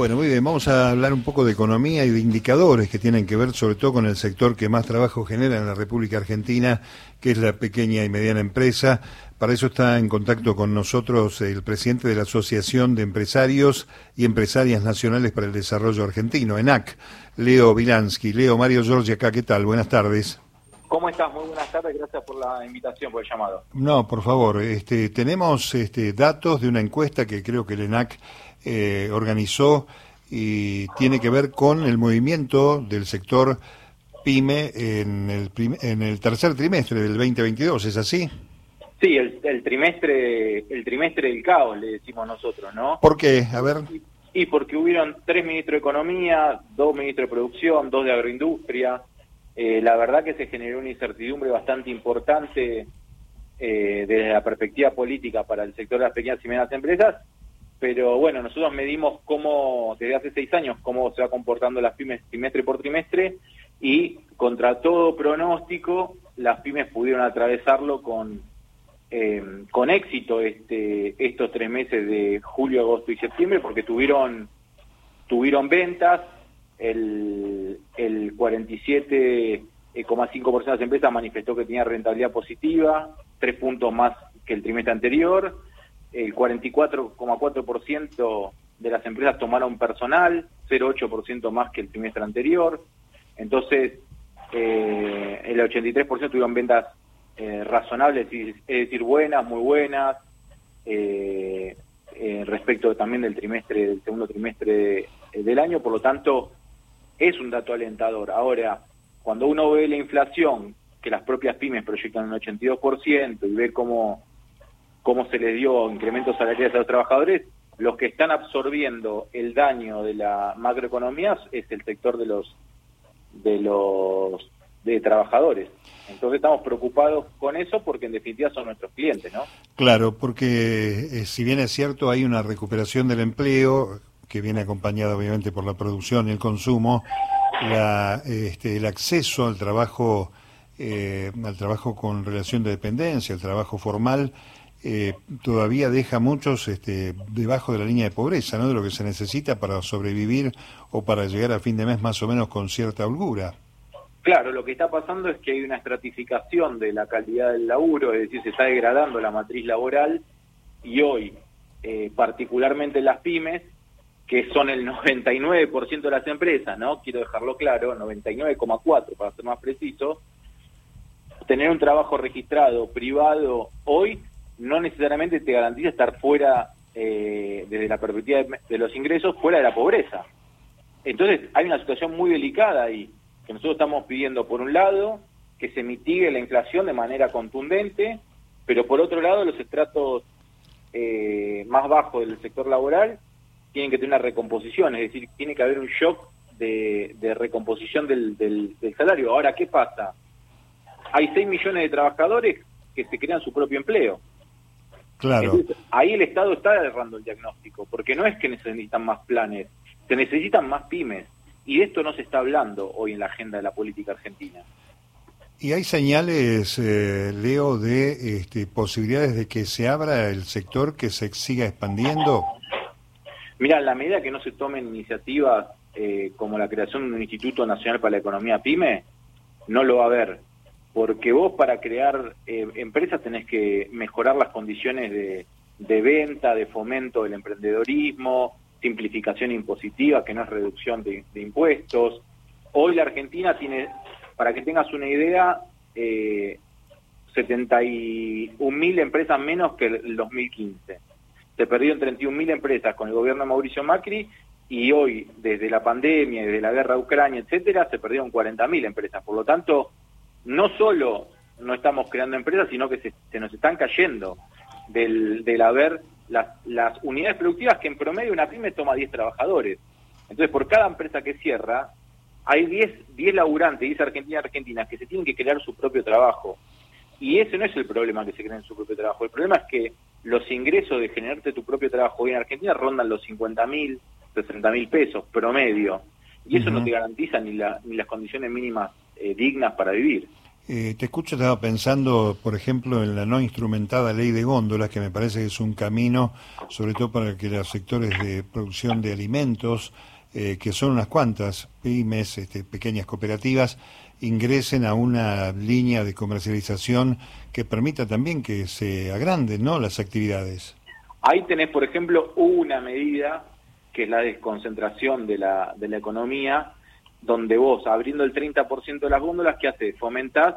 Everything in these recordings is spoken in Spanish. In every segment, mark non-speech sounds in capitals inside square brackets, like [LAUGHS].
Bueno, muy bien, vamos a hablar un poco de economía y de indicadores que tienen que ver sobre todo con el sector que más trabajo genera en la República Argentina, que es la pequeña y mediana empresa. Para eso está en contacto con nosotros el presidente de la Asociación de Empresarios y Empresarias Nacionales para el Desarrollo Argentino, ENAC, Leo Vilansky. Leo, Mario Giorgi acá, ¿qué tal? Buenas tardes. ¿Cómo estás? Muy buenas tardes, gracias por la invitación, por el llamado. No, por favor, este, tenemos este, datos de una encuesta que creo que el ENAC eh, organizó y tiene que ver con el movimiento del sector PYME en el, en el tercer trimestre del 2022, ¿es así? Sí, el, trimestre el trimestre del caos, le decimos nosotros, ¿no? ¿Por qué? A ver. Y, y porque hubieron tres ministros de Economía, dos ministros de Producción, dos de Agroindustria, eh, la verdad que se generó una incertidumbre bastante importante eh, desde la perspectiva política para el sector de las pequeñas y medianas empresas, pero bueno, nosotros medimos cómo, desde hace seis años, cómo se va comportando las pymes trimestre por trimestre y contra todo pronóstico, las pymes pudieron atravesarlo con, eh, con éxito este, estos tres meses de julio, agosto y septiembre, porque tuvieron, tuvieron ventas, el, el 47,5% de las empresas manifestó que tenía rentabilidad positiva, tres puntos más que el trimestre anterior, el 44,4% de las empresas tomaron personal, 0,8% más que el trimestre anterior, entonces eh, el 83% tuvieron ventas eh, razonables, es decir, buenas, muy buenas, eh, respecto también del trimestre, del segundo trimestre del año, por lo tanto, es un dato alentador. Ahora, cuando uno ve la inflación, que las propias pymes proyectan un 82%, y ve cómo, cómo se les dio incrementos salariales a los trabajadores, los que están absorbiendo el daño de la macroeconomía es el sector de los de los de trabajadores. Entonces estamos preocupados con eso porque en definitiva son nuestros clientes, ¿no? Claro, porque eh, si bien es cierto hay una recuperación del empleo, que viene acompañada obviamente por la producción y el consumo, la, este, el acceso al trabajo, eh, al trabajo con relación de dependencia, el trabajo formal, eh, todavía deja muchos este, debajo de la línea de pobreza, ¿no? De lo que se necesita para sobrevivir o para llegar a fin de mes más o menos con cierta holgura. Claro, lo que está pasando es que hay una estratificación de la calidad del laburo, es decir, se está degradando la matriz laboral y hoy, eh, particularmente las pymes, que son el [LAUGHS] 99% de las empresas, ¿no? Quiero dejarlo claro, 99,4 para ser más preciso, tener un trabajo registrado privado hoy no necesariamente te garantiza estar fuera, eh, desde la perspectiva de, los ingresos, fuera de la pobreza. Entonces hay una situación muy delicada ahí, que nosotros estamos pidiendo, por un lado, que se mitigue la inflación de manera contundente, pero por otro lado, los estratos eh, más bajos del sector laboral tienen que tener una recomposición, es decir, tiene que haber un shock de, recomposición del, del, salario. Ahora, ¿qué pasa? Hay 6 millones de trabajadores que se crean su propio empleo. Claro. ahí el Estado está errando el diagnóstico, porque no es que necesitan más planes, se necesitan más pymes. Y de esto no se está hablando hoy en la agenda de la política argentina. ¿Y hay señales, eh, Leo, de este, posibilidades de que se abra el sector, que se siga expandiendo? Mira, en la medida que no se tomen iniciativas eh, como la creación de un Instituto Nacional para la Economía PYME, no lo va a haber. Porque vos para crear eh, empresas tenés que mejorar las condiciones de, venta, de fomento del emprendedorismo, simplificación impositiva, que no es reducción de, impuestos. Hoy la Argentina tiene, para que tengas una idea, eh, 71 mil empresas menos que el 2015 se perdieron 31.000 empresas con el gobierno de Mauricio Macri y hoy, desde la pandemia, desde la guerra de Ucrania, etcétera, se perdieron 40.000 empresas. Por lo tanto, no solo no estamos creando empresas, sino que se, nos están cayendo del, del haber las, las unidades productivas que en promedio una pyme toma 10 trabajadores. Entonces, por cada empresa que cierra, hay 10, 10 laburantes, dice Argentina Argentina, que se tienen que crear su propio trabajo. Y ese no es el problema que se creen su propio trabajo. El problema es que los ingresos de generarte tu propio trabajo hoy en Argentina rondan los 50 mil, 60 mil pesos promedio. Y eso no te garantiza ni, la, ni las condiciones mínimas eh, dignas para vivir. Eh, te escucho, estaba pensando, por ejemplo, en la no instrumentada ley de góndolas, que me parece que es un camino, sobre todo para que los sectores de producción de alimentos, eh, que son unas cuantas pymes, este, pequeñas cooperativas, ingresen a una línea de comercialización que permita también que se agranden ¿no? las actividades. Ahí tenés, por ejemplo, una medida que es la desconcentración de la, de la economía, donde vos, abriendo el 30% de las góndolas, ¿qué haces? Fomentás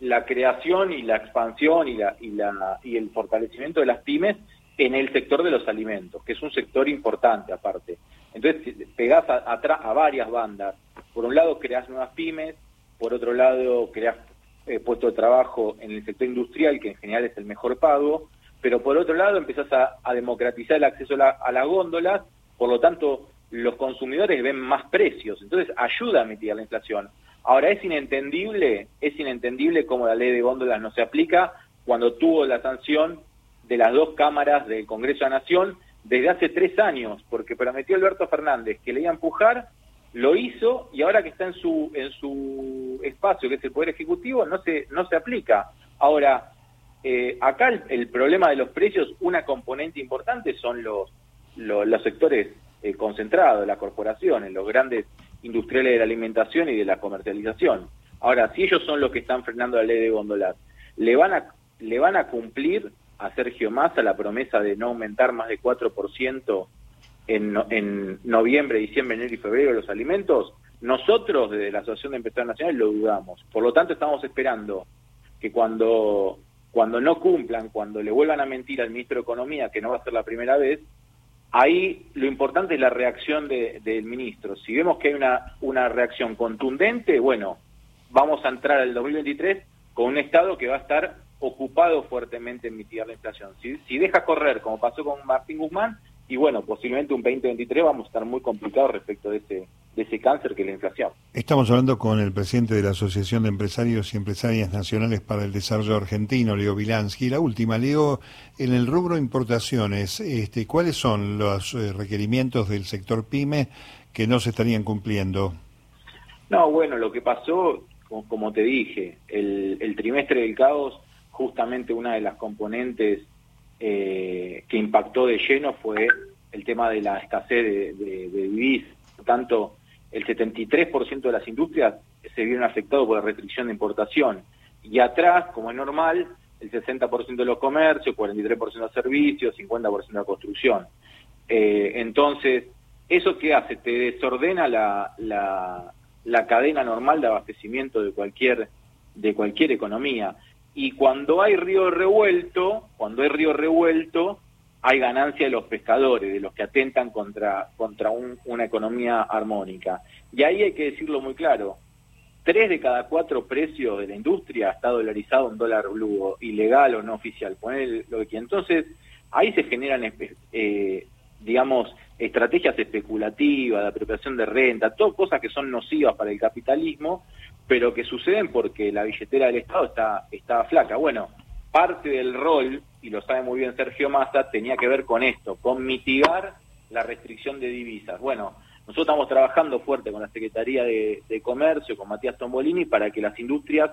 la creación y la expansión y, la, y, la, y el fortalecimiento de las pymes en el sector de los alimentos, que es un sector importante aparte. Entonces pegás atrás a, varias bandas. Por un lado creás nuevas pymes, por otro lado creás eh, puestos de trabajo en el sector industrial, que en general es el mejor pago, pero por otro lado empezás a, democratizar el acceso a, a las góndolas, por lo tanto los consumidores ven más precios, entonces ayuda a mitigar la inflación. Ahora es inentendible, es inentendible cómo la ley de góndolas no se aplica cuando tuvo la sanción de las dos cámaras del Congreso de la Nación desde hace tres años, porque prometió Alberto Fernández que le iba a empujar, lo hizo y ahora que está en su en su espacio, que es el Poder Ejecutivo, no se no se aplica. Ahora, eh, acá el, problema de los precios, una componente importante son los, los, sectores eh, concentrados, las corporaciones, los grandes industriales de la alimentación y de la comercialización. Ahora, si ellos son los que están frenando la ley de góndolas, ¿le van a, le van a cumplir a Sergio Massa la promesa de no aumentar más de 4% en, en noviembre, diciembre, enero y febrero los alimentos, nosotros desde la Asociación de Empresarios Nacionales lo dudamos. Por lo tanto, estamos esperando que cuando, cuando no cumplan, cuando le vuelvan a mentir al ministro de Economía, que no va a ser la primera vez, ahí lo importante es la reacción del ministro. Si vemos que hay una, una reacción contundente, bueno, vamos a entrar al 2023 con un Estado que va a estar ocupado fuertemente en mitigar la inflación. Si, si deja correr, como pasó con Martín Guzmán, y bueno, posiblemente un 2023 vamos a estar muy complicados respecto de ese, de ese cáncer que es la inflación. Estamos hablando con el presidente de la Asociación de Empresarios y Empresarias Nacionales para el Desarrollo Argentino, Leo Vilansky. La última, Leo, en el rubro importaciones, este, ¿cuáles son los eh, requerimientos del sector PYME que no se estarían cumpliendo? No, bueno, lo que pasó, como, te dije, el, el trimestre del caos justamente una de las componentes eh, que impactó de lleno fue el tema de la escasez de, de, divisas. Por tanto, el 73% de las industrias se vieron afectados por la restricción de importación. Y atrás, como es normal, el 60% de los comercios, 43% de servicios, 50% de construcción. Eh, entonces, ¿eso qué hace? Te desordena la, la, la cadena normal de abastecimiento de cualquier, de cualquier economía. Y cuando hay río revuelto, cuando hay río revuelto, hay ganancia de los pescadores, de los que atentan contra, contra una economía armónica. Y ahí hay que decirlo muy claro, tres de cada cuatro precios de la industria está dolarizado en dólar blue, ilegal o no oficial, poner lo que Entonces, ahí se generan, eh, digamos, estrategias especulativas, de apropiación de renta, todas cosas que son nocivas para el capitalismo, pero que suceden porque la billetera del Estado está, está flaca. Bueno, parte del rol, y lo sabe muy bien Sergio Massa, tenía que ver con esto, con mitigar la restricción de divisas. Bueno, nosotros estamos trabajando fuerte con la Secretaría de, Comercio, con Matías Tombolini, para que las industrias,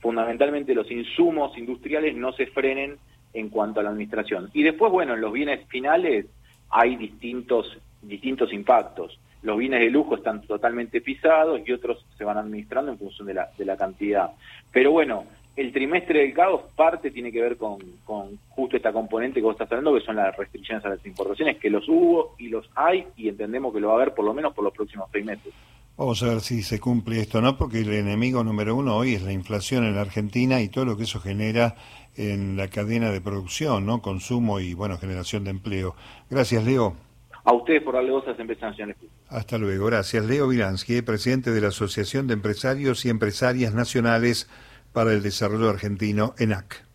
fundamentalmente los insumos industriales, no se frenen en cuanto a la administración. Y después, bueno, en los bienes finales hay distintos, distintos impactos los bienes de lujo están totalmente pisados y otros se van administrando en función de la, de la cantidad. Pero bueno, el trimestre del caos parte tiene que ver con, con justo esta componente que vos estás hablando, que son las restricciones a las importaciones, que los hubo y los hay y entendemos que lo va a haber por lo menos por los próximos seis meses. Vamos a ver si se cumple esto, ¿no? Porque el enemigo número uno hoy es la inflación en la Argentina y todo lo que eso genera en la cadena de producción, ¿no? Consumo y, bueno, generación de empleo. Gracias, Leo. A ustedes por darle voz a empresas nacionales. Hasta luego. Gracias. Leo Vilansky, presidente de la Asociación de Empresarios y Empresarias Nacionales para el Desarrollo Argentino, ENAC.